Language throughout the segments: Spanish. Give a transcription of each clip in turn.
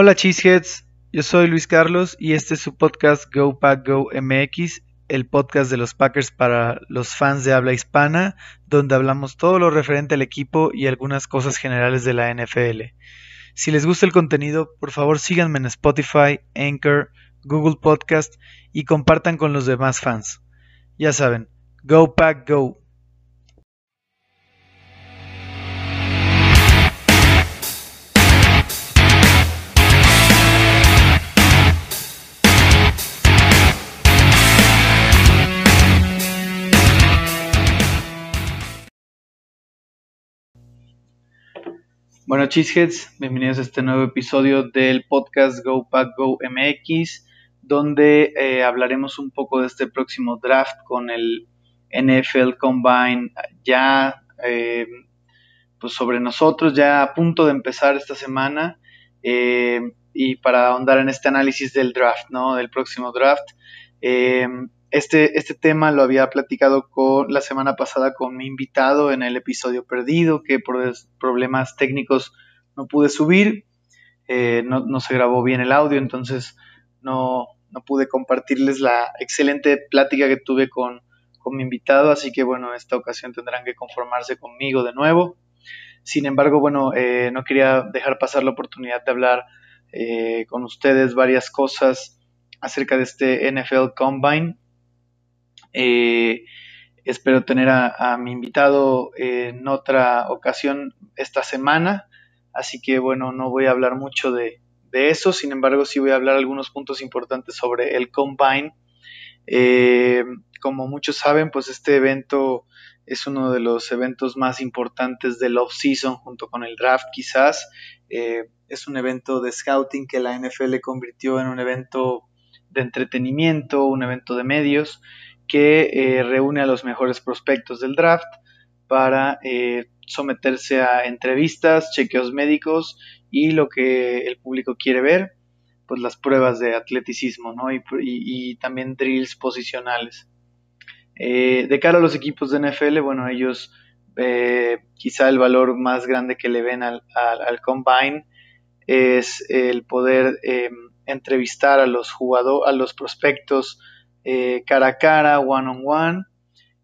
Hola Cheeseheads, yo soy Luis Carlos y este es su podcast Go Pack Go MX, el podcast de los Packers para los fans de habla hispana, donde hablamos todo lo referente al equipo y algunas cosas generales de la NFL. Si les gusta el contenido, por favor síganme en Spotify, Anchor, Google Podcast y compartan con los demás fans. Ya saben, Go Pack Go. Bueno, Cheeseheads, bienvenidos a este nuevo episodio del podcast Go Pack Go MX, donde eh, hablaremos un poco de este próximo draft con el NFL Combine ya eh, pues sobre nosotros, ya a punto de empezar esta semana eh, y para ahondar en este análisis del draft, ¿no? Del próximo draft. Este, este tema lo había platicado con, la semana pasada con mi invitado en el episodio perdido, que por problemas técnicos no pude subir, eh, no, se grabó bien el audio, entonces no, pude compartirles la excelente plática que tuve con, mi invitado, así que bueno, en esta ocasión tendrán que conformarse conmigo de nuevo. Sin embargo, bueno, eh, no quería dejar pasar la oportunidad de hablar eh, con ustedes varias cosas acerca de este NFL Combine eh, espero tener a, mi invitado en otra ocasión esta semana, así que bueno, no voy a hablar mucho de, eso, sin embargo sí voy a hablar algunos puntos importantes sobre el Combine. Eh, como muchos saben, pues este evento es uno de los eventos más importantes del off-season junto con el draft quizás. Eh, es un evento de scouting que la NFL convirtió en un evento de entretenimiento, un evento de medios que eh, reúne a los mejores prospectos del draft para eh, someterse a entrevistas, chequeos médicos y lo que el público quiere ver, pues las pruebas de atleticismo ¿no? y, también drills posicionales. Eh, de cara a los equipos de NFL, bueno, ellos quizá el valor más grande que le ven al, al combine es el poder entrevistar a los jugadores, a los prospectos, eh, cara a cara, one on one,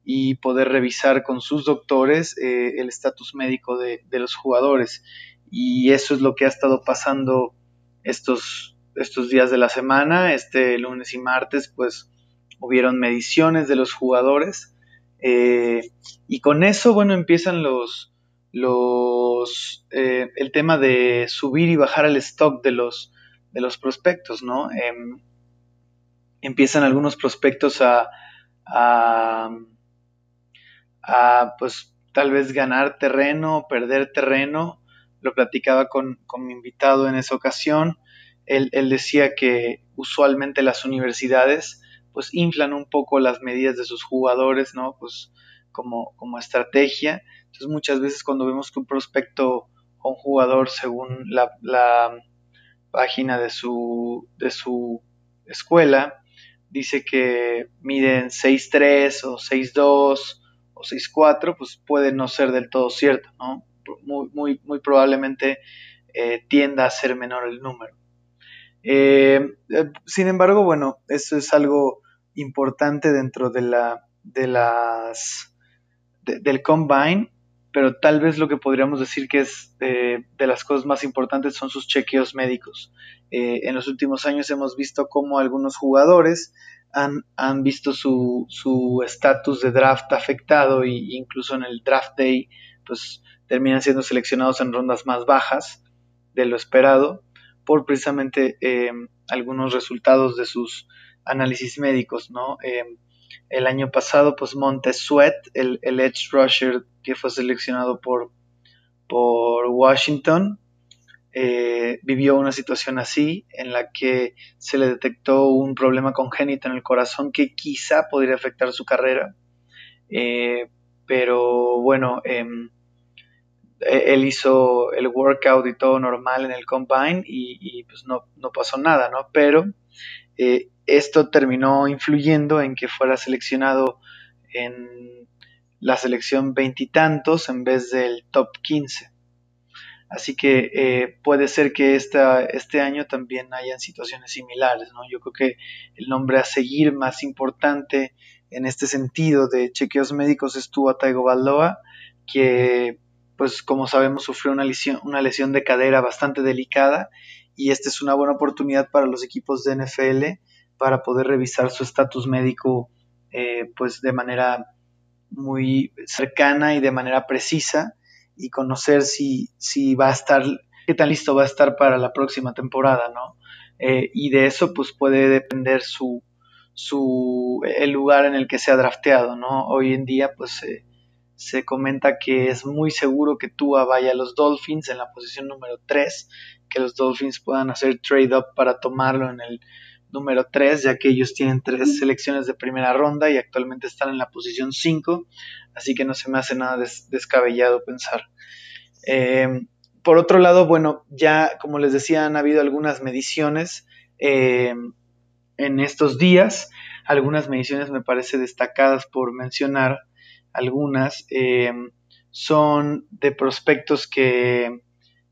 y poder revisar con sus doctores eh, el estatus médico de, los jugadores. Y eso es lo que ha estado pasando estos, estos días de la semana. Este lunes y martes, pues hubieron mediciones de los jugadores. Eh, y con eso, bueno, empiezan los, los el tema de subir y bajar el stock de los, de los prospectos, ¿no? Em, empiezan algunos prospectos a, a, pues tal vez ganar terreno, perder terreno. Lo platicaba con, mi invitado en esa ocasión. Él, decía que usualmente las universidades pues inflan un poco las medidas de sus jugadores, ¿no? Pues como, como estrategia. Entonces muchas veces cuando vemos que un prospecto o un jugador según la, la página de su, de su escuela dice que miden 6'3 o 6'2 o 6'4, pues puede no ser del todo cierto, ¿no? Muy, muy, probablemente eh, tienda a ser menor el número. Eh, sin embargo, bueno, eso es algo importante dentro de la, de las, del combine, pero tal vez lo que podríamos decir que es de las cosas más importantes son sus chequeos médicos. Eh, en los últimos años hemos visto cómo algunos jugadores han, visto su estatus de draft afectado e incluso en el draft day pues terminan siendo seleccionados en rondas más bajas de lo esperado por precisamente eh, algunos resultados de sus análisis médicos, ¿no? Eh, el año pasado, pues Montez Sweat, el, el, edge rusher que fue seleccionado por, por Washington, eh, vivió una situación así en la que se le detectó un problema congénito en el corazón que quizá podría afectar su carrera. Eh, pero bueno, em, e-, él hizo el workout y todo normal en el combine y, pues no, pasó nada, ¿no? Pero eh, esto terminó influyendo en que fuera seleccionado en la selección veintitantos en vez del top 15. Así que eh, puede ser que esta, este año también hayan situaciones similares, ¿no? Yo creo que el nombre a seguir más importante en este sentido de chequeos médicos es Tua Tagovailoa, que pues como sabemos sufrió una lesión, una lesión de cadera bastante delicada y esta es una buena oportunidad para los equipos de NFL para poder revisar su estatus médico eh, pues de manera muy cercana y de manera precisa y conocer si, si va a estar, qué tan listo va a estar para la próxima temporada, ¿no? Eh, y de eso pues puede depender su, su, el lugar en el que se ha drafteado, ¿no? Hoy en día pues se comenta que es muy seguro que Tua vaya a los Dolphins en la posición número 3, que los Dolphins puedan hacer trade up para tomarlo en el número 3, ya que ellos tienen tres selecciones de primera ronda y actualmente están en la posición 5, así que no se me hace nada descabellado pensar. Eh, por otro lado, bueno, ya como les decía, han habido algunas mediciones eh, en estos días, algunas mediciones me parece destacadas por mencionar, algunas eh, son de prospectos que,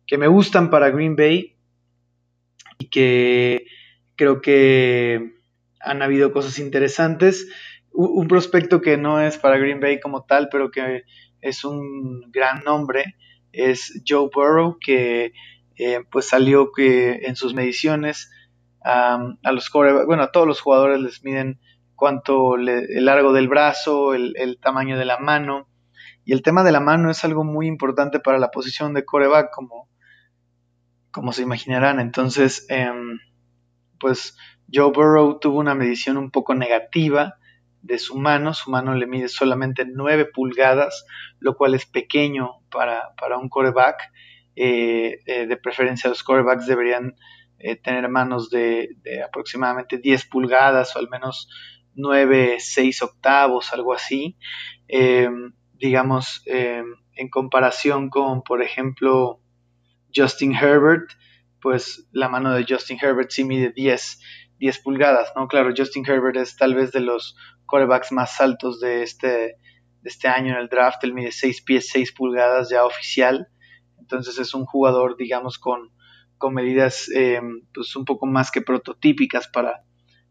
que me gustan para Green Bay y que creo que han habido cosas interesantes. Un, prospecto que no es para Green Bay como tal, pero que es un gran nombre, es Joe Burrow, que eh, pues salió que en sus mediciones a los bueno, a todos los jugadores les miden cuánto el largo del brazo, el, tamaño de la mano. Y el tema de la mano es algo muy importante para la posición de coreback, como, como se imaginarán. Entonces, em, pues Joe Burrow tuvo una medición un poco negativa de su mano, su mano le mide solamente 9 pulgadas, lo cual es pequeño para, un coreback. Eh, eh, de preferencia los corebacks deberían eh, tener manos de, aproximadamente 10 pulgadas o al menos 9, 6 octavos, algo así. digamos, en comparación con, por ejemplo, Justin Herbert, pues la mano de Justin Herbert sí mide 10, 10 pulgadas, ¿no? Claro, Justin Herbert es tal vez de los quarterbacks más altos de este, de este año en el draft, él mide 6 pies, 6 pulgadas ya oficial, entonces es un jugador, digamos, con, con medidas em, pues un poco más que prototípicas para,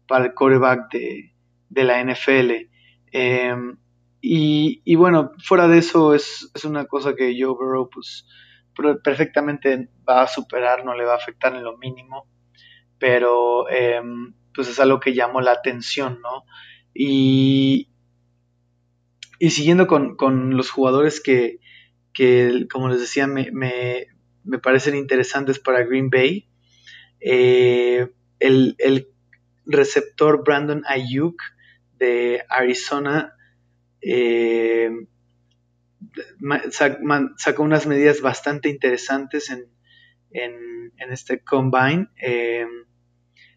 para el quarterback de, de la NFL. Em, y, y, bueno, fuera de eso es, es una cosa que Joe Burrow pues perfectamente va a superar, no le va a afectar en lo mínimo, pero em, pues es algo que llamó la atención, ¿no? Y, y siguiendo con, los jugadores que, como les decía, me, me, parecen interesantes para Green Bay, eh, el, el, receptor Brandon Ayuk de Arizona, eh, sacó unas medidas bastante interesantes en, este combine. Eh,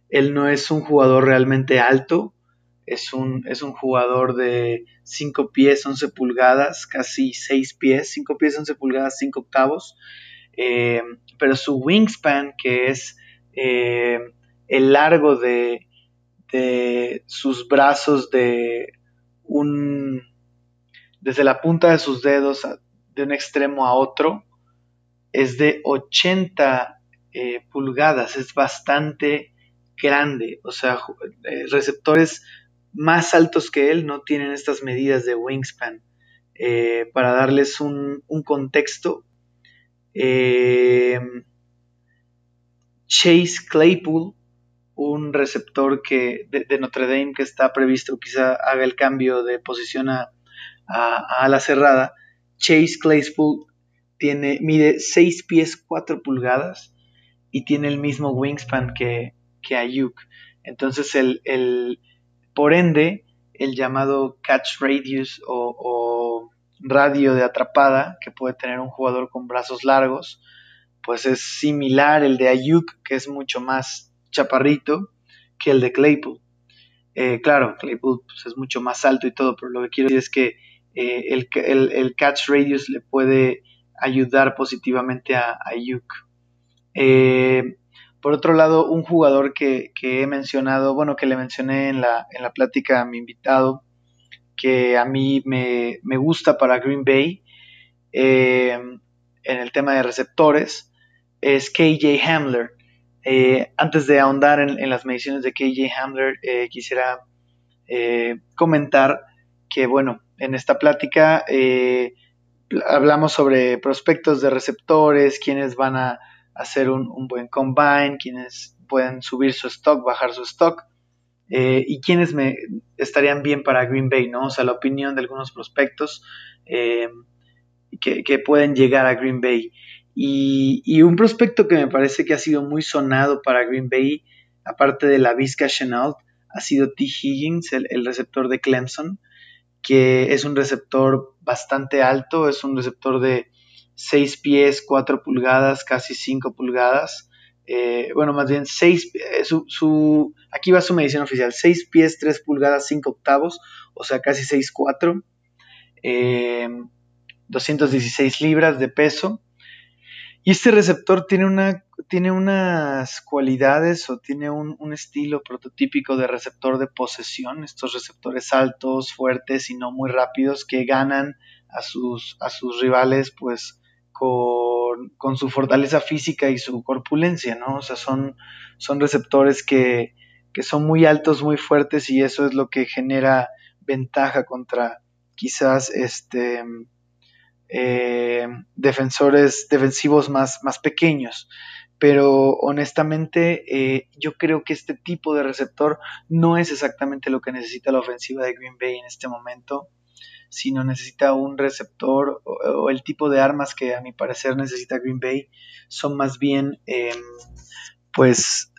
él no es un jugador realmente alto, es un, es un jugador de 5 pies, 11 pulgadas, casi 6 pies, 5 pies, 11 pulgadas, 5 octavos. Eh, pero su wingspan, que es eh, el largo de, de sus brazos de un desde la punta de sus dedos de un extremo a otro es de 80 eh, pulgadas, es bastante grande, o sea, eh, receptores más altos que él no tienen estas medidas de wingspan. Eh, para darles un, contexto, Chase Claypool, un receptor que, de, Notre Dame que está previsto, quizá haga el cambio de posición a, a, la cerrada, Chase Claypool tiene, mide 6 pies 4 pulgadas y tiene el mismo wingspan que, que Ayuk. Entonces, el, por ende, el llamado catch radius o, radio de atrapada que puede tener un jugador con brazos largos, pues es similar el de Ayuk, que es mucho más chaparrito que el de Claypool. Eh, claro, Claypool pues, es mucho más alto y todo, pero lo que quiero decir es que eh, el, catch radius le puede ayudar positivamente a, a eh, por otro lado, un jugador que, he mencionado, bueno, que le mencioné en la, en la plática a mi invitado, que a mí me, gusta para Green Bay, eh, en el tema de receptores es KJ Hamler. Antes de ahondar en, las mediciones de KJ Hamler, quisiera comentar que, bueno, en esta plática hablamos sobre prospectos de receptores, quienes van a hacer un, buen combine, quienes pueden subir su stock, bajar su stock. y quienes me estarían bien para Green Bay, ¿no? O sea, la opinión de algunos prospectos que, pueden llegar a Green Bay. Y, un prospecto que me parece que ha sido muy sonado para Green Bay, aparte de la Vizca Chenault, ha sido T. Higgins, el, receptor de Clemson, que es un receptor bastante alto, es un receptor de 6 pies, 4 pulgadas, casi 5 pulgadas. Eh, bueno, más bien 6, eh, su, aquí va su medición oficial, 6 pies, 3 pulgadas, 5 octavos, o sea, casi 6, 4. Eh, 216 libras de peso. Y este receptor tiene, una, tiene unas cualidades o tiene un, estilo prototípico de receptor de posesión, estos receptores altos, fuertes y no muy rápidos que ganan a sus, a sus rivales pues con, con, su fortaleza física y su corpulencia, ¿no? O sea, son, son receptores que, que son muy altos, muy fuertes y eso es lo que genera ventaja contra quizás este eh, defensores defensivos más, más pequeños. Pero honestamente eh, yo creo que este tipo de receptor no es exactamente lo que necesita la ofensiva de Green Bay en este momento, sino necesita un receptor o, el tipo de armas que a mi parecer necesita Green Bay. Son más bien em, pues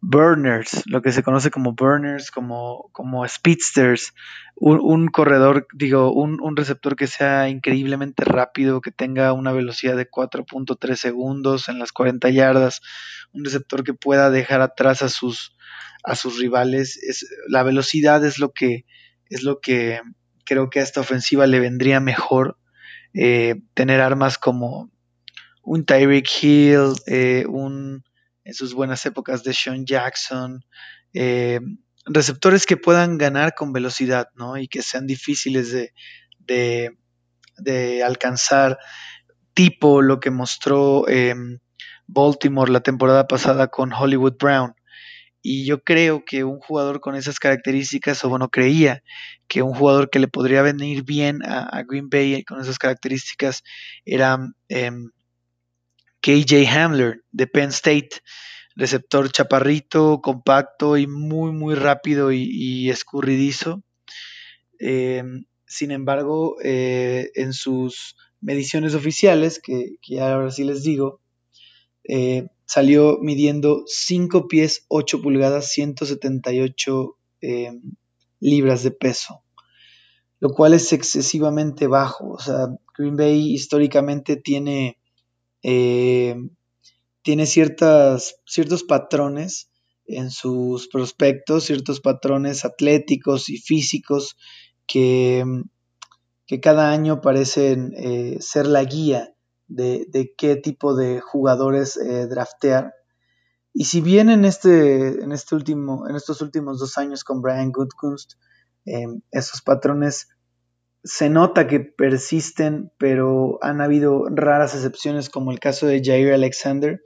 burners, lo que se conoce como burners, como, como speedsters, un, corredor, digo, un, receptor que sea increíblemente rápido, que tenga una velocidad de 4.3 segundos en las 40 yardas, un receptor que pueda dejar atrás a sus, a sus rivales. Es, la velocidad es lo que es lo que creo que a esta ofensiva le vendría mejor. Eh, tener armas como un Tyreek Hill, eh, un en sus buenas épocas de Sean Jackson, eh, receptores que puedan ganar con velocidad, ¿no? Y que sean difíciles de, de, alcanzar, tipo lo que mostró em, Baltimore la temporada pasada con Hollywood Brown. Y yo creo que un jugador con esas características, o bueno, creía que un jugador que le podría venir bien a, Green Bay con esas características era em, KJ Hamler de Penn State, receptor chaparrito, compacto y muy, muy rápido y, escurridizo. Eh, sin embargo, eh, en sus mediciones oficiales, que, ahora sí les digo, eh, salió midiendo 5 pies 8 pulgadas, 178 libras de peso, lo cual es excesivamente bajo. O sea, Green Bay históricamente tiene eh, tiene ciertas, ciertos patrones en sus prospectos, ciertos patrones atléticos y físicos que, que cada año parecen eh, ser la guía de, qué tipo de jugadores eh, draftear. Y si bien en, este, en, este último, en estos últimos dos años con Brian Goodkunst, esos patrones se nota que persisten, pero han habido raras excepciones, como el caso de Jair Alexander,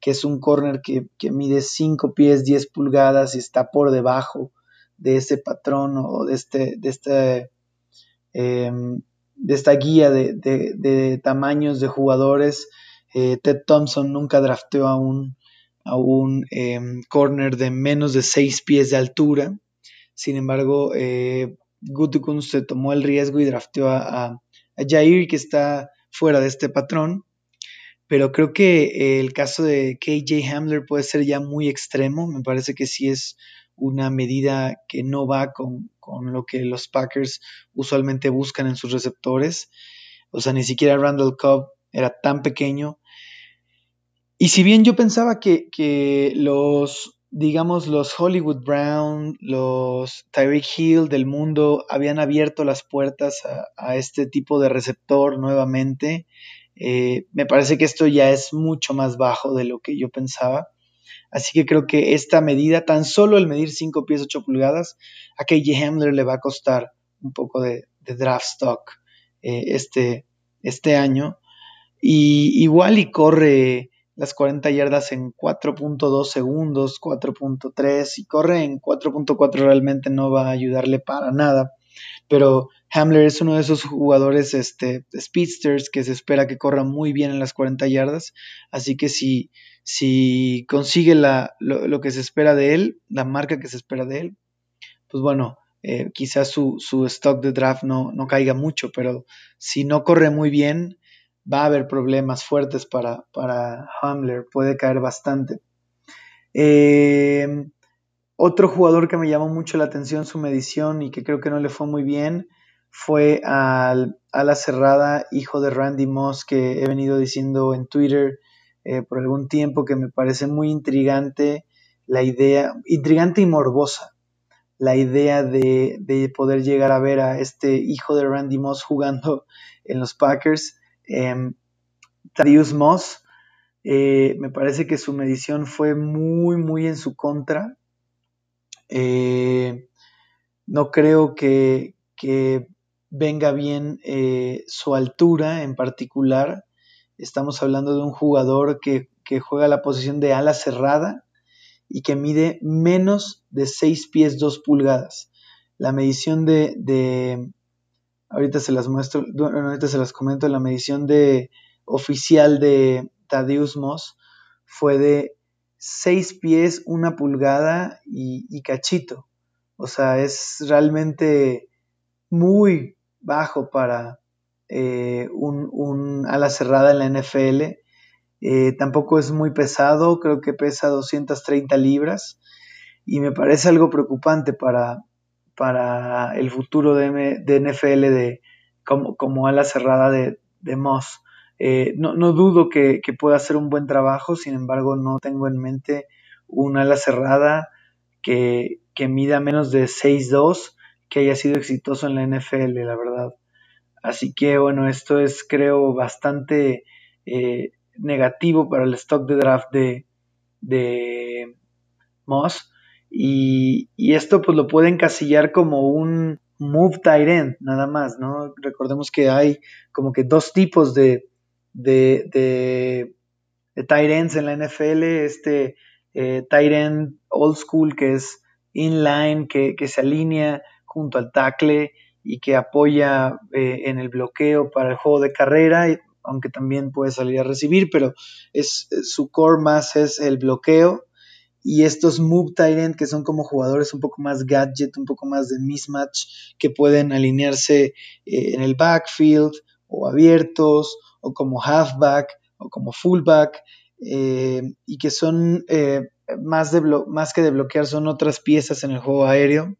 que es un corner que, mide 5 pies 10 pulgadas y está por debajo de ese patrón o de, este, de, este, em, de esta guía de, tamaños de jugadores. Eh, Ted Thompson nunca drafteó a un, a un em, corner de menos de 6 pies de altura. Sin embargo, eh, Gutukun se tomó el riesgo y drafteó a, Jair, que está fuera de este patrón. Pero creo que el caso de KJ Hamler puede ser ya muy extremo. Me parece que sí es una medida que no va con, lo que los Packers usualmente buscan en sus receptores. O sea, ni siquiera Randall Cobb era tan pequeño. Y si bien yo pensaba que, que los digamos, los Hollywood Brown, los Tyreek Hill del mundo habían abierto las puertas a, este tipo de receptor nuevamente. Eh, me parece que esto ya es mucho más bajo de lo que yo pensaba. Así que creo que esta medida, tan solo el medir 5 pies 8 pulgadas, a KJ Hamler le va a costar un poco de, draft stock eh, este, este año. Y igual y corre las 40 yardas en 4.2 segundos, 4.3 y corre en 4.4 realmente no va a ayudarle para nada. Pero Hamler es uno de esos jugadores este, speedsters que se espera que corra muy bien en las 40 yardas. Así que si, si consigue la, lo, que se espera de él, la marca que se espera de él, pues bueno, eh, quizás su, su, stock de draft no, no caiga mucho, pero si no corre muy bien, va a haber problemas fuertes para, para Hamler, puede caer bastante. Eh, otro jugador que me llamó mucho la atención su medición y que creo que no le fue muy bien fue al, a la cerrada, hijo de Randy Moss, que he venido diciendo en Twitter eh, por algún tiempo que me parece muy intrigante la idea, intrigante y morbosa, la idea de, de poder llegar a ver a este hijo de Randy Moss jugando en los Packers eh, Moss, me parece que su medición fue muy, muy en su contra. Eh, no creo que, venga bien eh, su altura en particular. Estamos hablando de un jugador que, juega la posición de ala cerrada y que mide menos de 6 pies 2 pulgadas. La medición de, ahorita se las muestro, ahorita se las comento, la medición de oficial de Tadeusz Moss fue de 6 pies, 1 pulgada y, cachito. O sea, es realmente muy bajo para eh, un, ala cerrada en la NFL. Eh, tampoco es muy pesado, creo que pesa 230 libras y me parece algo preocupante para, para el futuro de, NFL de, como, como ala cerrada de, de Moss. Eh, no, dudo que, pueda hacer un buen trabajo, sin embargo no tengo en mente un ala cerrada que, mida menos de 6'2 que haya sido exitoso en la NFL, la verdad. Así que bueno, esto es creo bastante eh, negativo para el stock de draft de, de Moss. Y, esto pues lo puede encasillar como un move tight end, nada más, ¿no? Recordemos que hay como que dos tipos de, de, tight ends en la NFL, este eh, tight end old school que es inline, que, que se alinea junto al tackle y que apoya eh, en el bloqueo para el juego de carrera, aunque también puede salir a recibir, pero es, su core más es el bloqueo y estos move tight que son como jugadores un poco más gadget, un poco más de mismatch, que pueden alinearse eh, en el backfield o abiertos o como halfback o como fullback eh, y que son eh, más, de más que de bloquear son otras piezas en el juego aéreo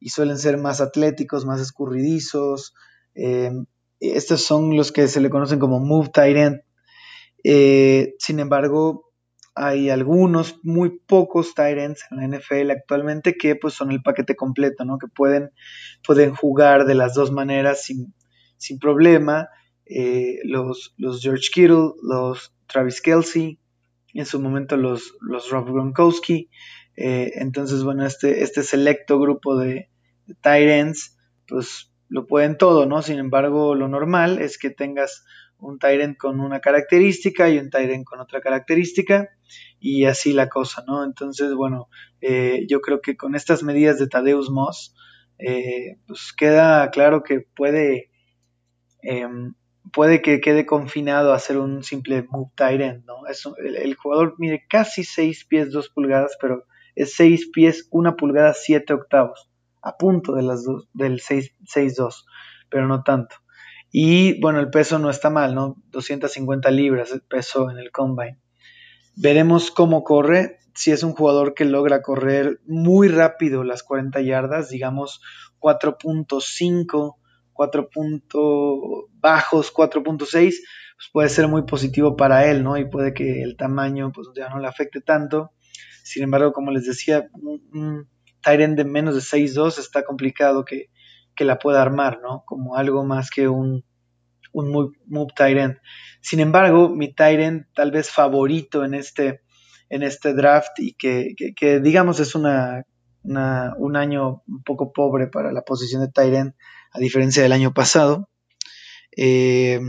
y suelen ser más atléticos, más escurridizos. estos son los que se le conocen como move tight sin embargo, hay algunos, muy pocos ends en la NFL actualmente que pues son el paquete completo, ¿no? Que pueden, pueden jugar de las dos maneras sin, problema. Eh, los, los, George Kittle, los Travis Kelsey, en su momento los, los Rob Gronkowski. Eh, entonces, bueno, este, este selecto grupo de, de pues lo pueden todo, ¿no? Sin embargo, lo normal es que tengas un Tyrant con una característica y un Tyrant con otra característica y así la cosa, ¿no? Entonces, bueno, eh, yo creo que con estas medidas de Tadeus Moss, eh, pues queda claro que puede, em, puede que quede confinado a ser un simple move Tyrant, ¿no? Es el, jugador mide casi 6 pies 2 pulgadas, pero es 6 pies 1 pulgada 7 octavos, a punto de las dos, del 6-2, pero no tanto. Y bueno, el peso no está mal, ¿no? 250 libras el peso en el combine. Veremos cómo corre. Si es un jugador que logra correr muy rápido las 40 yardas, digamos 4.5, 4. bajos, 4.6, pues puede ser muy positivo para él, ¿no? Y puede que el tamaño pues ya no le afecte tanto. Sin embargo, como les decía, un, Tyrant de menos de 6.2 está complicado que, que la pueda armar, ¿no? Como algo más que un, un move, tight Sin embargo, mi tight tal vez favorito en este, en este draft y que, digamos es una, un año un poco pobre para la posición de tight a diferencia del año pasado, eh,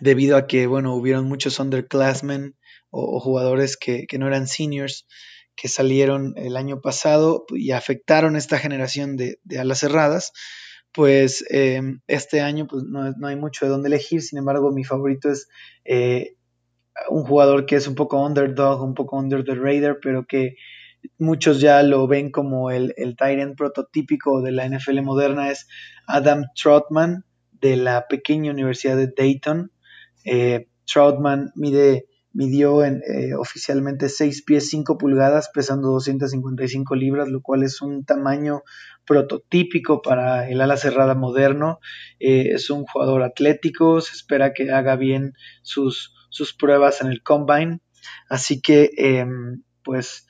debido a que, bueno, hubieron muchos underclassmen o, jugadores que, que, no eran seniors que salieron el año pasado y afectaron esta generación de, alas cerradas, pues eh, este año pues, no, no, hay mucho de dónde elegir, sin embargo mi favorito es eh, un jugador que es un poco underdog, un poco under the radar, pero que muchos ya lo ven como el, el Tyrant prototípico de la NFL moderna, es Adam Trotman de la pequeña Universidad de Dayton. Eh, Troutman mide, midió en, eh, oficialmente 6 pies 5 pulgadas, pesando 255 libras, lo cual es un tamaño prototípico para el ala cerrada moderno. Eh, es un jugador atlético, se espera que haga bien sus, sus pruebas en el combine. Así que, eh, pues,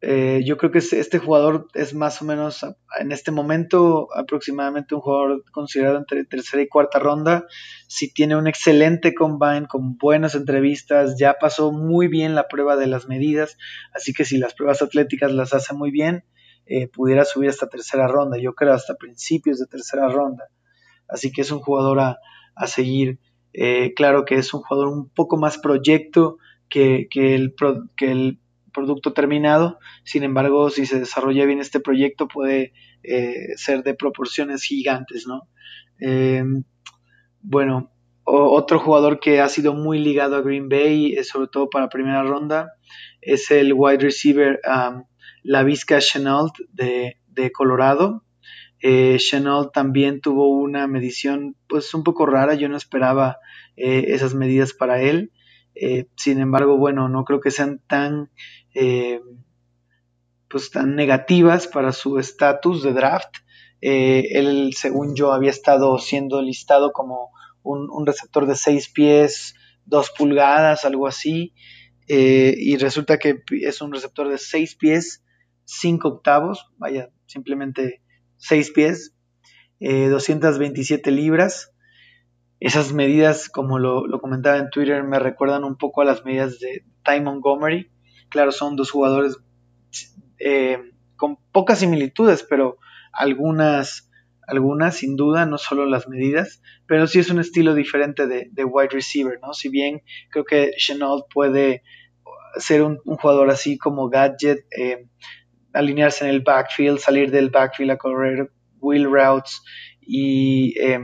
eh, yo creo que este jugador es más o menos en este momento aproximadamente un jugador considerado entre tercera y cuarta ronda. Si tiene un excelente combine con buenas entrevistas, ya pasó muy bien la prueba de las medidas, así que si las pruebas atléticas las hace muy bien, eh, pudiera subir hasta tercera ronda, yo creo hasta principios de tercera ronda. Así que es un jugador a, a seguir. Eh, claro que es un jugador un poco más proyecto que, que el, que el producto terminado. Sin embargo, si se desarrolla bien este proyecto, puede eh, ser de proporciones gigantes, ¿no? Eh, bueno, otro jugador que ha sido muy ligado a Green Bay, eh, sobre todo para primera ronda, es el wide receiver um, Lavisca Chenault de, de Colorado. Chenault también tuvo una medición pues un poco rara, yo no esperaba esas medidas para él. Eh, sin embargo, bueno, no creo que sean tan, eh, pues tan negativas para su estatus de draft. Eh, él, según yo, había estado siendo listado como un, un receptor de 6 pies, 2 pulgadas, algo así. Y resulta que es un receptor de 6 pies, 5 octavos, vaya, simplemente 6 pies, 227 libras esas medidas, como lo, comentaba en Twitter, me recuerdan un poco a las medidas de Ty Montgomery. Claro, son dos jugadores eh, con pocas similitudes, pero algunas, algunas sin duda, no solo las medidas, pero sí es un estilo diferente de, de wide receiver, ¿no? Si bien creo que Chenault puede ser un, jugador así como gadget, eh, alinearse en el backfield, salir del backfield a correr wheel routes y... Eh,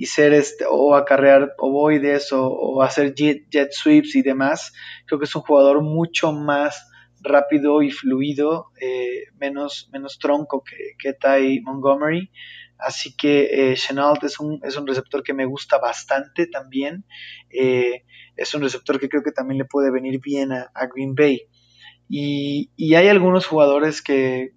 y ser este, o acarrear ovoides o, o hacer jet, jet, sweeps y demás, creo que es un jugador mucho más rápido y fluido, eh, menos, menos tronco que, que Ty Montgomery. Así que eh, Chenault es un, es un receptor que me gusta bastante también. Eh, es un receptor que creo que también le puede venir bien a, a Green Bay. Y, y, hay algunos jugadores que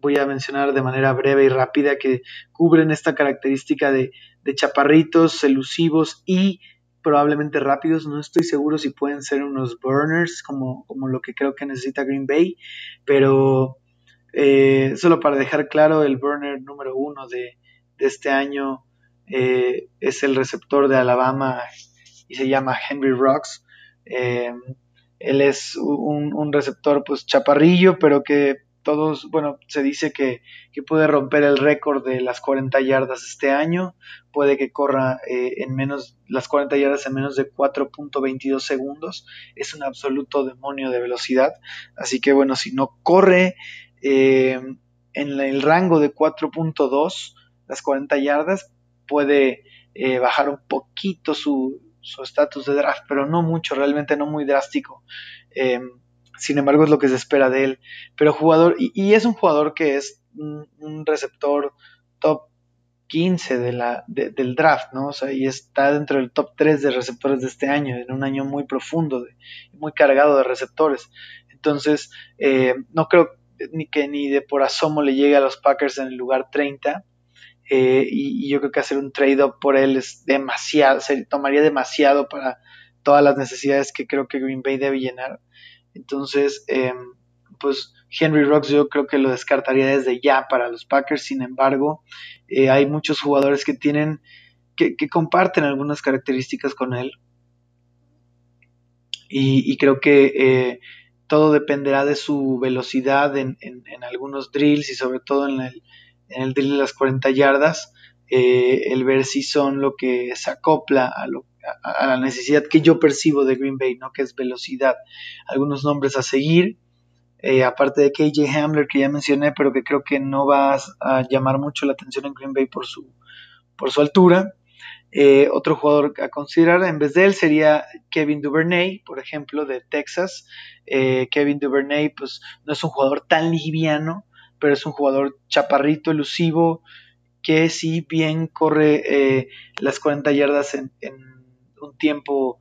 voy a mencionar de manera breve y rápida que cubren esta característica de, de chaparritos, elusivos y probablemente rápidos. No estoy seguro si pueden ser unos burners como, como lo que creo que necesita Green Bay, pero eh, solo para dejar claro, el burner número uno de, este año eh, es el receptor de Alabama y se llama Henry Rocks. Eh, él es un, un, receptor pues chaparrillo, pero que todos, bueno, se dice que, que puede romper el récord de las 40 yardas este año, puede que corra eh, en menos, las 40 yardas en menos de 4.22 segundos, es un absoluto demonio de velocidad, así que bueno, si no corre eh, en el rango de 4.2, las 40 yardas, puede eh, bajar un poquito su estatus de draft, pero no mucho, realmente no muy drástico. Sin embargo, es lo que se espera de él. Pero jugador, y, y es un jugador que es un, un receptor top 15 de la, de, del draft, ¿no? O sea, y está dentro del top 3 de receptores de este año, en un año muy profundo, de, muy cargado de receptores. Entonces, eh, no creo ni que ni de por asomo le llegue a los Packers en el lugar 30. Eh, y, y, yo creo que hacer un trade-up por él es demasiado, se tomaría demasiado para todas las necesidades que creo que Green Bay debe llenar. Entonces, eh, pues Henry Rocks yo creo que lo descartaría desde ya para los Packers. Sin embargo, eh, hay muchos jugadores que tienen, que, que, comparten algunas características con él. Y, y creo que eh, todo dependerá de su velocidad en, en, en, algunos drills y sobre todo en el, en el drill de las 40 yardas. Eh, el ver si son lo que se acopla a lo, a, la necesidad que yo percibo de Green Bay, ¿no? Que es velocidad. Algunos nombres a seguir, eh, aparte de KJ Hamler que ya mencioné, pero que creo que no va a, llamar mucho la atención en Green Bay por su, por su altura. Eh, otro jugador a considerar en vez de él sería Kevin Duvernay, por ejemplo, de Texas. Eh, Kevin Duvernay, pues no es un jugador tan liviano, pero es un jugador chaparrito, elusivo, que si bien corre eh, las 40 yardas en, un tiempo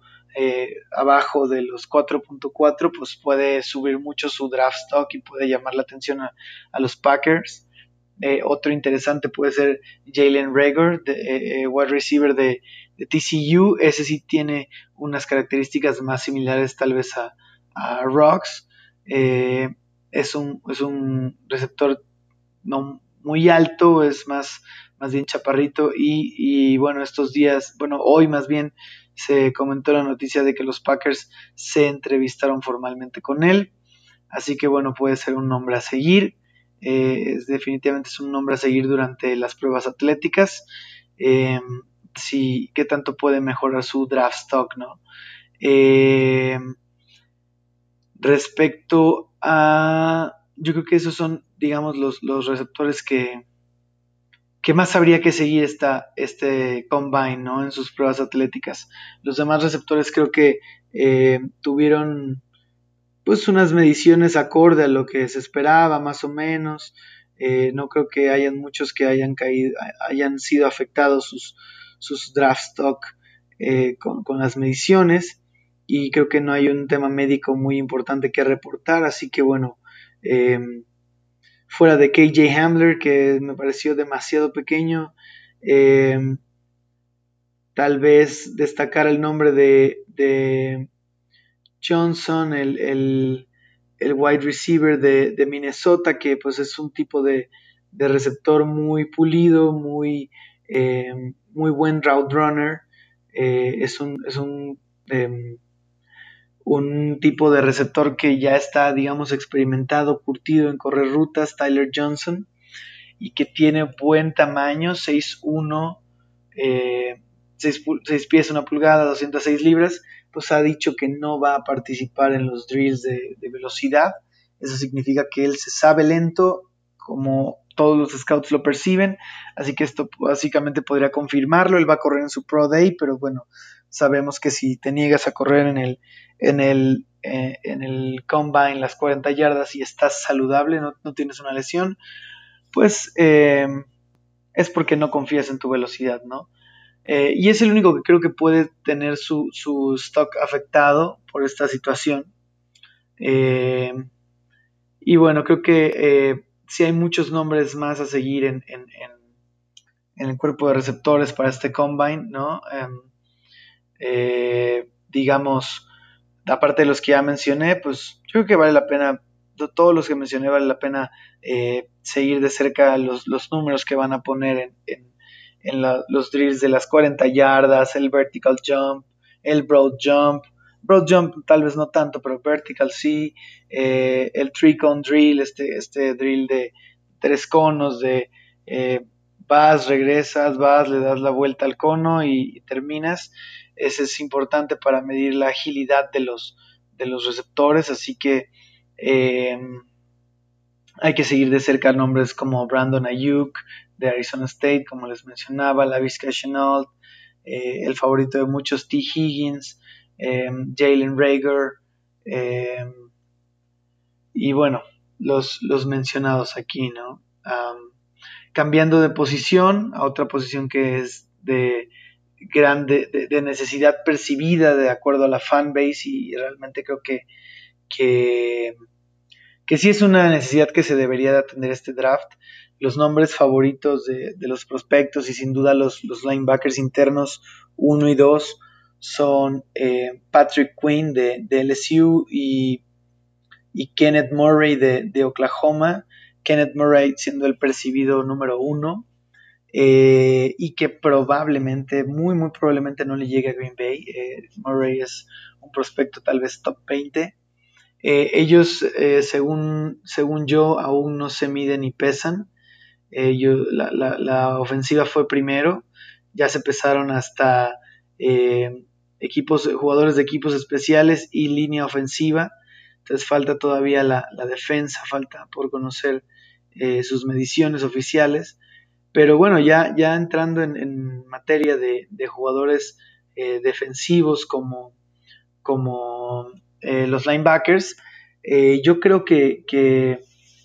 abajo de los 4.4, pues puede subir mucho su draft stock y puede llamar la atención a, los Packers. otro interesante puede ser Jalen Rager, wide receiver de, de, TCU. Ese sí tiene unas características más similares tal vez a, a Rocks. Eh, es, un, es un receptor no muy alto, es más, más bien chaparrito y, bueno, estos días, bueno, hoy más bien se comentó la noticia de que los Packers se entrevistaron formalmente con él, así que bueno, puede ser un nombre a seguir, eh, es, definitivamente es un nombre a seguir durante las pruebas atléticas, eh, si, qué tanto puede mejorar su draft stock, ¿no? Eh, Respecto a, yo creo que esos son, digamos, los, los receptores que, que más habría que seguir esta, este combine, ¿no? En sus pruebas atléticas. Los demás receptores creo que eh, tuvieron, pues, unas mediciones acorde a lo que se esperaba, más o menos. Eh, no creo que hayan muchos que hayan caído, hayan sido afectados sus, sus draft stock eh, con, las mediciones y creo que no hay un tema médico muy importante que reportar, así que bueno, fuera de KJ Hamler, que me pareció demasiado pequeño, eh, tal vez destacar el nombre de, Johnson, el, wide receiver de, Minnesota, que pues es un tipo de, receptor muy pulido, muy, eh, muy buen route runner, es un, es un em, un tipo de receptor que ya está, digamos, experimentado, curtido en correr rutas, Tyler Johnson, y que tiene buen tamaño, 6'1, eh, 6, pies, una pulgada, 206 libras, pues ha dicho que no va a participar en los drills de, velocidad. Eso significa que él se sabe lento, como todos los scouts lo perciben, así que esto básicamente podría confirmarlo. Él va a correr en su Pro Day, pero bueno, sabemos que si te niegas a correr en el, en el, eh, en el combine las 40 yardas y estás saludable, no, tienes una lesión, pues eh, es porque no confías en tu velocidad, ¿no? Eh, y es el único que creo que puede tener su, su stock afectado por esta situación. y bueno, creo que si hay muchos nombres más a seguir en, en, en, el cuerpo de receptores para este combine, ¿no? Em, digamos, aparte de los que ya mencioné, pues yo creo que vale la pena, todos los que mencioné vale la pena eh, seguir de cerca los, números que van a poner en, los drills de las 40 yardas, el vertical jump, el broad jump, broad jump tal vez no tanto, pero vertical sí, eh, el three cone drill, este, este drill de tres conos, de eh, vas, regresas, vas, le das la vuelta al cono y terminas. Ese es importante para medir la agilidad de los, de los receptores, así que eh, hay que seguir de cerca nombres como Brandon Ayuk de Arizona State, como les mencionaba, la Chenault, eh, el favorito de muchos T. Higgins, eh, Jalen Rager, y bueno, los, los, mencionados aquí, ¿no? cambiando de posición a otra posición que es de grande, de, necesidad percibida de acuerdo a la fanbase y realmente creo que, que, que sí es una necesidad que se debería de atender este draft. Los nombres favoritos de, los prospectos y sin duda los, los linebackers internos 1 y 2 son eh, Patrick Quinn de, LSU y, y, Kenneth Murray de, de Oklahoma. Kenneth Murray siendo el percibido número uno eh, y que probablemente, muy, muy probablemente no le llegue a Green Bay. Eh, Murray es un prospecto tal vez top 20. Eh, ellos, según, según yo, aún no se miden ni pesan. la, ofensiva fue primero, ya se pesaron hasta equipos, jugadores de equipos especiales y línea ofensiva. Entonces falta todavía la, defensa, falta por conocer eh, sus mediciones oficiales. Pero bueno, ya, ya entrando en, materia de, jugadores eh, defensivos como, como eh, los linebackers, yo creo que, que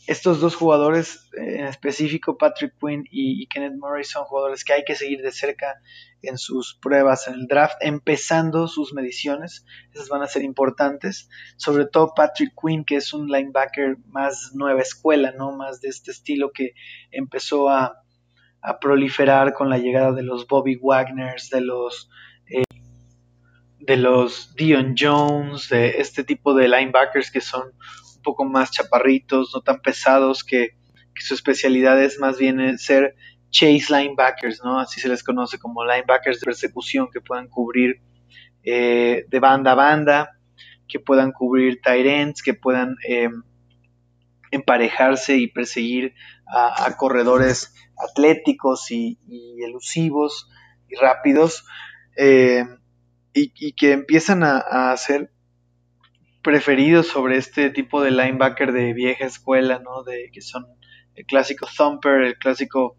estos dos jugadores, en específico Patrick Quinn y, Kenneth Murray, son jugadores que hay que seguir de cerca en sus pruebas en el draft, empezando sus mediciones. Esas van a ser importantes. Sobre todo Patrick Quinn, que es un linebacker más nueva escuela, ¿no? Más de este estilo que empezó a, proliferar con la llegada de los Bobby Wagners, de los eh, de los Dion Jones, de este tipo de linebackers que son un poco más chaparritos, no tan pesados, que, su especialidad es más bien ser chase linebackers, ¿no? Así se les conoce como linebackers de persecución que puedan cubrir eh, de banda a banda, que puedan cubrir tight ends, que puedan em, emparejarse y perseguir a, corredores atléticos y, elusivos y rápidos eh, y, que empiezan a, hacer preferidos sobre este tipo de linebacker de vieja escuela, ¿no? De que son el clásico thumper, el clásico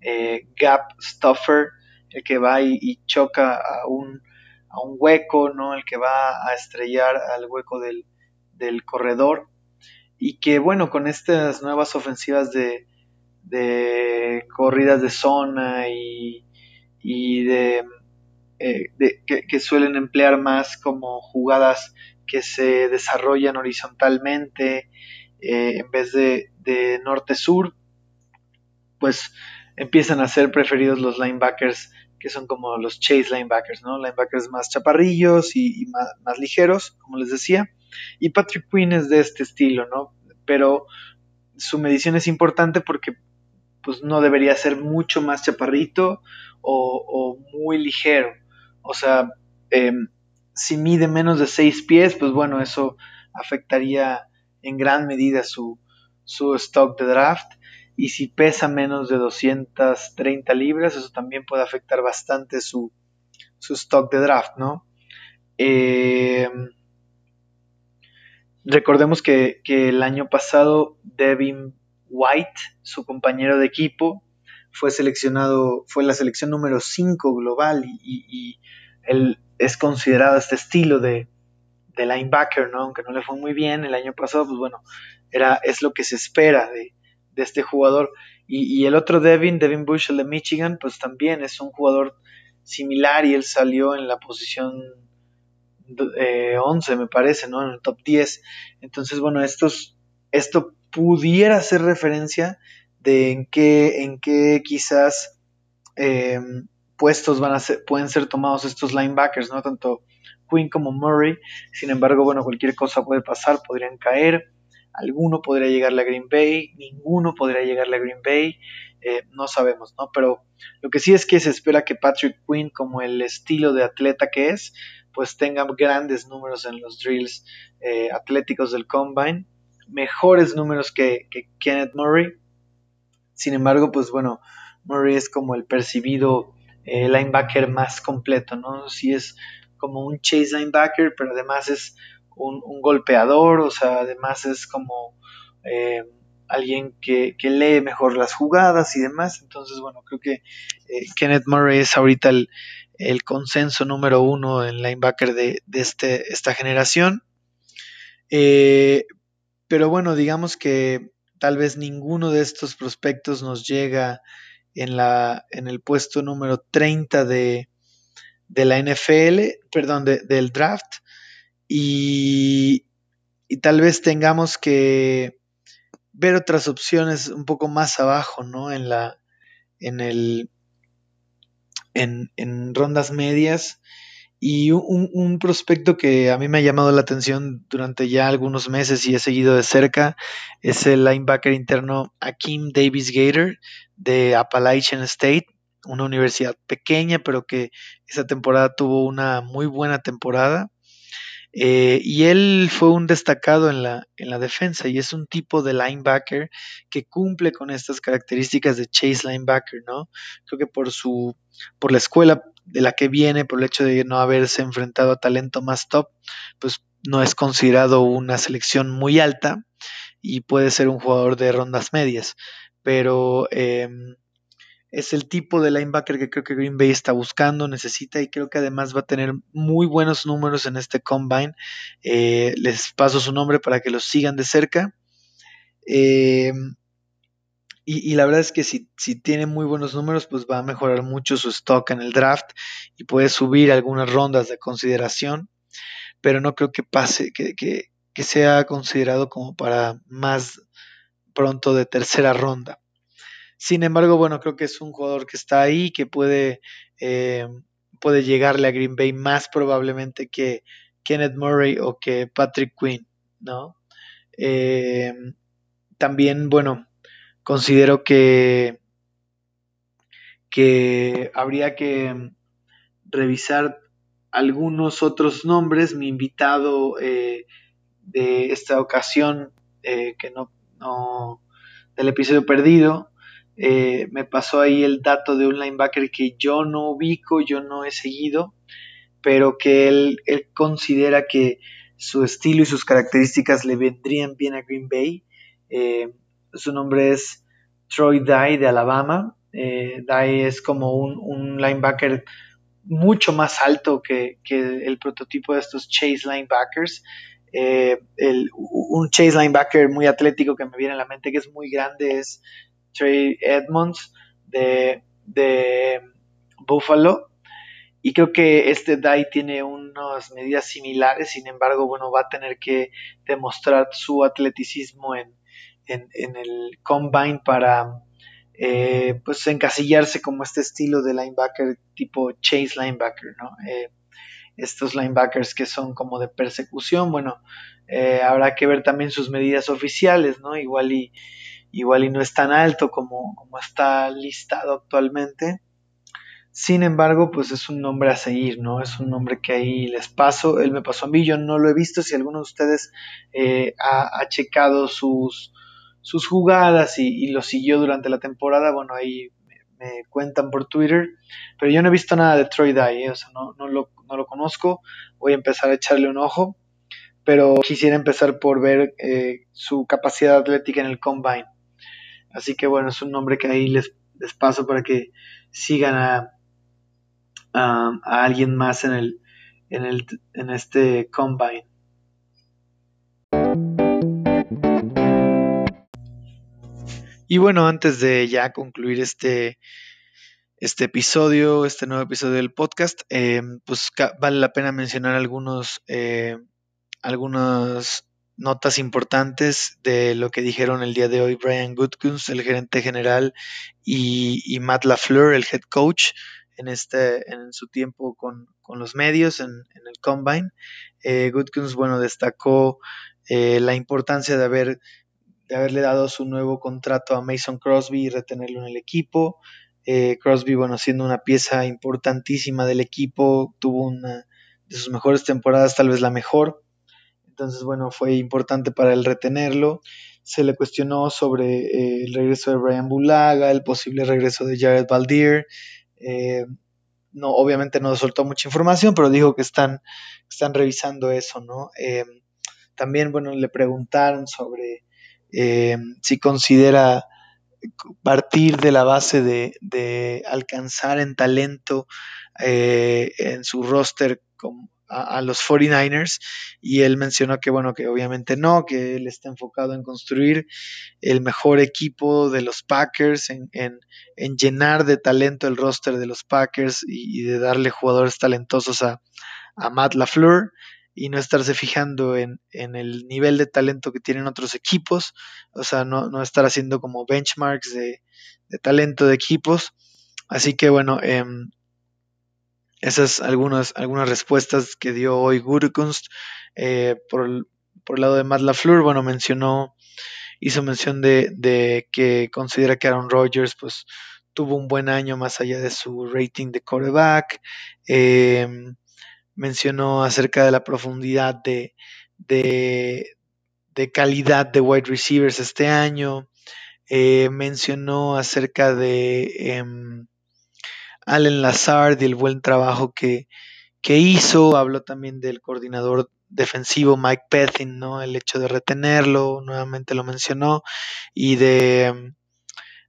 eh, gap stuffer, el que va y, choca a un, a un, hueco, ¿no? El que va a estrellar al hueco del, del corredor. Y que bueno, con estas nuevas ofensivas de, de corridas de zona y, y de, eh, que, suelen emplear más como jugadas que se desarrollan horizontalmente eh, en vez de, norte-sur, pues empiezan a ser preferidos los linebackers que son como los chase linebackers, ¿no? Linebackers más chaparrillos y, más, ligeros, como les decía. Y Patrick Quinn es de este estilo, ¿no? Pero su medición es importante porque pues no debería ser mucho más chaparrito o, muy ligero. O sea, em, si mide menos de 6 pies, pues bueno, eso afectaría en gran medida su, su stock de draft. Y si pesa menos de 230 libras, eso también puede afectar bastante su, su stock de draft, ¿no? Eh, recordemos que, el año pasado Devin White, su compañero de equipo, fue seleccionado, fue la selección número 5 global y, y, y él es considerado este estilo de, linebacker, ¿no? Aunque no le fue muy bien el año pasado, pues bueno, era, es lo que se espera de, este jugador. Y, el otro Devin, Devin Bush, el de Michigan, pues también es un jugador similar y él salió en la posición 11, eh, me parece, ¿no? En el top 10. Entonces, bueno, estos, esto pudiera hacer referencia de en qué, en qué quizás eh, puestos van a ser, pueden ser tomados estos linebackers, ¿no? Tanto Quinn como Murray. Sin embargo, bueno, cualquier cosa puede pasar, podrían caer. Alguno podría llegarle a Green Bay, ninguno podría llegarle a Green Bay, eh, no sabemos, ¿no? Pero lo que sí es que se espera que Patrick Quinn, como el estilo de atleta que es, pues tenga grandes números en los drills eh, atléticos del combine, mejores números que, que Kenneth Murray. Sin embargo, pues bueno, Murray es como el percibido eh, linebacker más completo, ¿no? Si es como un chase linebacker, pero además es un, golpeador, o sea, además es como eh, alguien que, lee mejor las jugadas y demás. Entonces, bueno, creo que eh, Kenneth Murray es ahorita el, consenso número uno en linebacker de, de este, esta generación. pero bueno, digamos que tal vez ninguno de estos prospectos nos llega en, la, en el puesto número 30 de, la NFL, perdón, del draft. Y, y, tal vez tengamos que ver otras opciones un poco más abajo, ¿no? En la. en el. En, rondas medias. Y un, prospecto que a mí me ha llamado la atención durante ya algunos meses y he seguido de cerca es el linebacker interno Akeem Davis Gator de Appalachian State, una universidad pequeña, pero que esa temporada tuvo una muy buena temporada. Eh, y él fue un destacado en la, en la defensa y es un tipo de linebacker que cumple con estas características de chase linebacker, ¿no? Creo que por su, por la escuela de la que viene por el hecho de no haberse enfrentado a talento más top, pues no es considerado una selección muy alta y puede ser un jugador de rondas medias, pero em, es el tipo de linebacker que creo que Green Bay está buscando, necesita y creo que además va a tener muy buenos números en este combine. Eh, les paso su nombre para que lo sigan de cerca. Em, y, la verdad es que si, tiene muy buenos números, pues va a mejorar mucho su stock en el draft y puede subir algunas rondas de consideración, pero no creo que pase, que, que, sea considerado como para más pronto de tercera ronda. Sin embargo, bueno, creo que es un jugador que está ahí, que puede, eh, puede llegarle a Green Bay más probablemente que Kenneth Murray o que Patrick Quinn, ¿no? Eh, también, bueno, considero que, que habría que revisar algunos otros nombres. Mi invitado eh, de esta ocasión, eh, que no, no, del episodio perdido, eh, me pasó ahí el dato de un linebacker que yo no ubico, yo no he seguido, pero que él, él considera que su estilo y sus características le vendrían bien a Green Bay. Su nombre es Troy Dye de Alabama. Eh, Dye es como un, linebacker mucho más alto que, el prototipo de estos chase linebackers. Eh, un chase linebacker muy atlético que me viene a la mente que es muy grande es Trey Edmonds de, Buffalo. Y creo que este Dye tiene unas medidas similares, sin embargo, bueno, va a tener que demostrar su atleticismo en, en, el combine para eh, pues encasillarse como este estilo de linebacker tipo chase linebacker, ¿no? Eh, estos linebackers que son como de persecución, bueno, eh, habrá que ver también sus medidas oficiales, ¿no? Igual y, igual y no es tan alto como, como está listado actualmente. Sin embargo, pues es un nombre a seguir, ¿no? Es un nombre que ahí les paso. Él me pasó a mí, yo no lo he visto. Si alguno de ustedes ha, checado sus, sus jugadas y, lo siguió durante la temporada, bueno, ahí me, cuentan por Twitter, pero yo no he visto nada de Troy Dye, ¿eh? o sea, no, no, lo, no, lo, conozco, voy a empezar a echarle un ojo, pero quisiera empezar por ver eh, su capacidad atlética en el combine. Así que bueno, es un nombre que ahí les, paso para que sigan a, a, alguien más en, el, en, el, en este combine. Y bueno, antes de ya concluir este, este episodio, este nuevo episodio del podcast, eh, pues vale la pena mencionar algunos, eh, algunas notas importantes de lo que dijeron el día de hoy Brian Goodkins, el gerente general, y, Matt LaFleur, el head coach, en, este, en su tiempo con, los medios, en, el Combine. Eh, bueno, destacó eh, la importancia de haber de haberle dado su nuevo contrato a Mason Crosby y retenerlo en el equipo. Eh, Crosby, bueno, siendo una pieza importantísima del equipo, tuvo una de sus mejores temporadas, tal vez la mejor. Entonces, bueno, fue importante para él retenerlo. Se le cuestionó sobre eh, el regreso de Brian Bulaga, el posible regreso de Jared Baldier. Eh, no, obviamente no soltó mucha información, pero dijo que están, están revisando eso, ¿no? también, bueno, le preguntaron sobre eh, si considera partir de la base de, alcanzar en talento eh, en su roster a, los 49ers y él mencionó que bueno que obviamente no que él está enfocado en construir el mejor equipo de los Packers en, llenar de talento el roster de los Packers y, de darle jugadores talentosos a, a Matt LaFleur y no estarse fijando en, el nivel de talento que tienen otros equipos, o sea, no, estar haciendo como benchmarks de, talento de equipos. Así que bueno, em, esas algunas, algunas respuestas que dio hoy Gurukunst eh, por, el, por, el lado de Matt LaFleur, bueno, mencionó, hizo mención de, de que considera que Aaron Rodgers pues tuvo un buen año más allá de su rating de quarterback. Eh, mencionó acerca de la profundidad de, de, calidad de wide receivers este año, eh, mencionó acerca de em, Allen Lazard y el buen trabajo que, que hizo. Habló también del coordinador defensivo Mike Pethin, ¿no? El hecho de retenerlo, nuevamente lo mencionó, y de,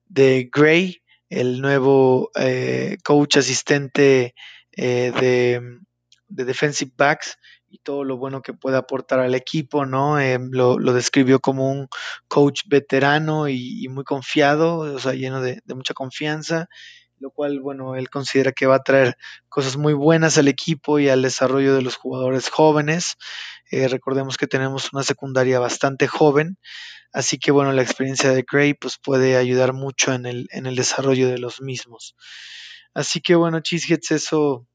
de Gray, el nuevo eh, coach asistente eh, de, de, defensive backs y todo lo bueno que puede aportar al equipo, ¿no? Eh, lo, describió como un coach veterano y, muy confiado, o sea, lleno de mucha confianza lo cual, bueno, él considera que va a traer cosas muy buenas al equipo y al desarrollo de los jugadores jóvenes. Eh, recordemos que tenemos una secundaria bastante joven, así que, bueno, la experiencia de Gray pues, puede ayudar mucho en el, en el desarrollo de los mismos. Así que, bueno, Cheeseheads, eso,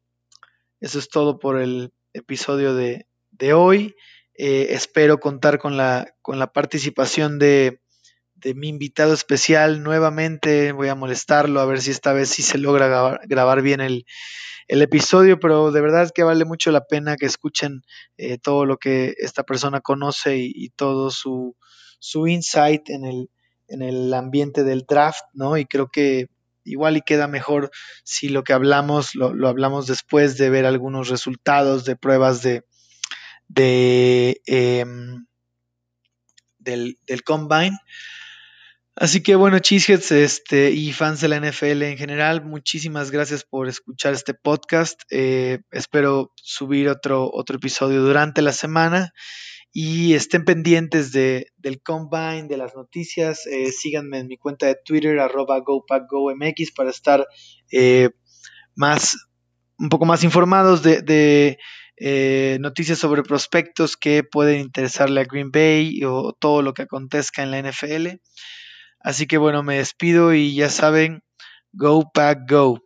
eso es todo por el episodio de, de hoy. Eh, espero contar con la, con la participación de de mi invitado especial nuevamente. Voy a molestarlo a ver si esta vez sí se logra grabar, bien el, el, episodio, pero de verdad que vale mucho la pena que escuchen eh, todo lo que esta persona conoce y, y todo su, su insight en el, en el ambiente del draft, ¿no? Y creo que igual y queda mejor si lo que hablamos lo, lo hablamos después de ver algunos resultados de pruebas de, de eh, del, del combine. Así que bueno, Cheeseheads este, y fans de la NFL en general, muchísimas gracias por escuchar este podcast. Eh, espero subir otro, otro episodio durante la semana y estén pendientes de, del combine, de las noticias. Eh, síganme en mi cuenta de Twitter, arroba GoPackGoMX, para estar eh, más, un poco más informados de, de eh, noticias sobre prospectos que pueden interesarle a Green Bay o todo lo que acontezca en la NFL. Así que bueno, me despido y ya saben, Go Pack Go.